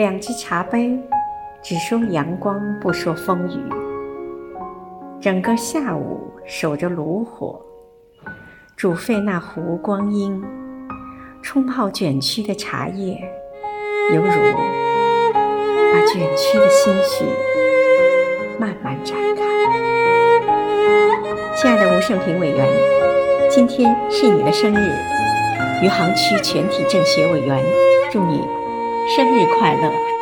两只茶杯，只说阳光，不说风雨。整个下午守着炉火，煮沸那壶光阴，冲泡卷曲的茶叶，犹如把卷曲的心绪慢慢展开。亲爱的吴胜平委员，今天是你的生日，余杭区全体政协委员祝生日快乐！